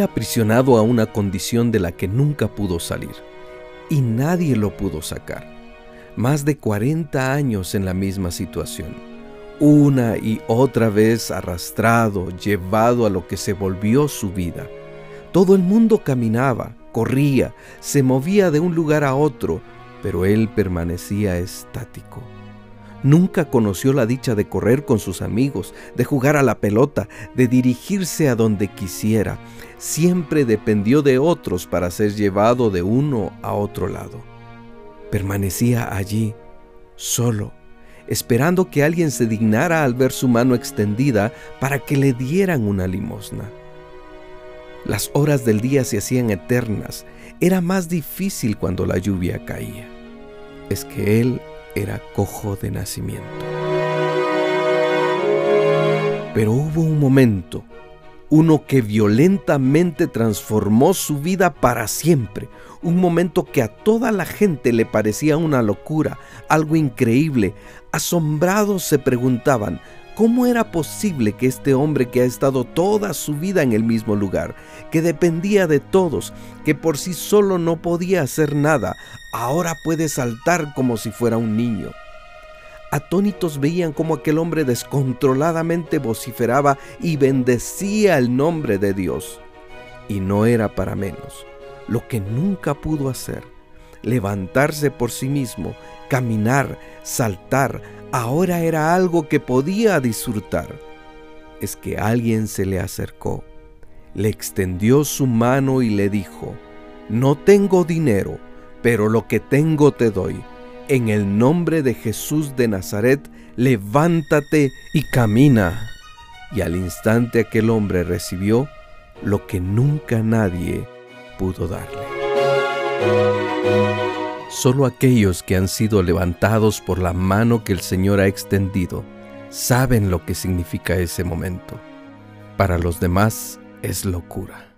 aprisionado a una condición de la que nunca pudo salir, y nadie lo pudo sacar. Más de 40 años en la misma situación, una y otra vez arrastrado, llevado a lo que se volvió su vida. Todo el mundo caminaba, corría, se movía de un lugar a otro, pero él permanecía estático. Nunca conoció la dicha de correr con sus amigos, de jugar a la pelota, de dirigirse a donde quisiera. Siempre dependió de otros para ser llevado de uno a otro lado. Permanecía allí, solo, esperando que alguien se dignara al ver su mano extendida para que le dieran una limosna. Las horas del día se hacían eternas. Era más difícil cuando la lluvia caía. Es que él era cojo de nacimiento. Pero hubo un momento, uno que violentamente transformó su vida para siempre, un momento que a toda la gente le parecía una locura, algo increíble. Asombrados se preguntaban, ¿Cómo era posible que este hombre que ha estado toda su vida en el mismo lugar, que dependía de todos, que por sí solo no podía hacer nada, ahora puede saltar como si fuera un niño? Atónitos veían cómo aquel hombre descontroladamente vociferaba y bendecía el nombre de Dios. Y no era para menos, lo que nunca pudo hacer, levantarse por sí mismo, caminar, saltar, ahora era algo que podía disfrutar. Es que alguien se le acercó, le extendió su mano y le dijo, no tengo dinero, pero lo que tengo te doy. En el nombre de Jesús de Nazaret, levántate y camina. Y al instante aquel hombre recibió lo que nunca nadie pudo darle. Solo aquellos que han sido levantados por la mano que el Señor ha extendido saben lo que significa ese momento. Para los demás es locura.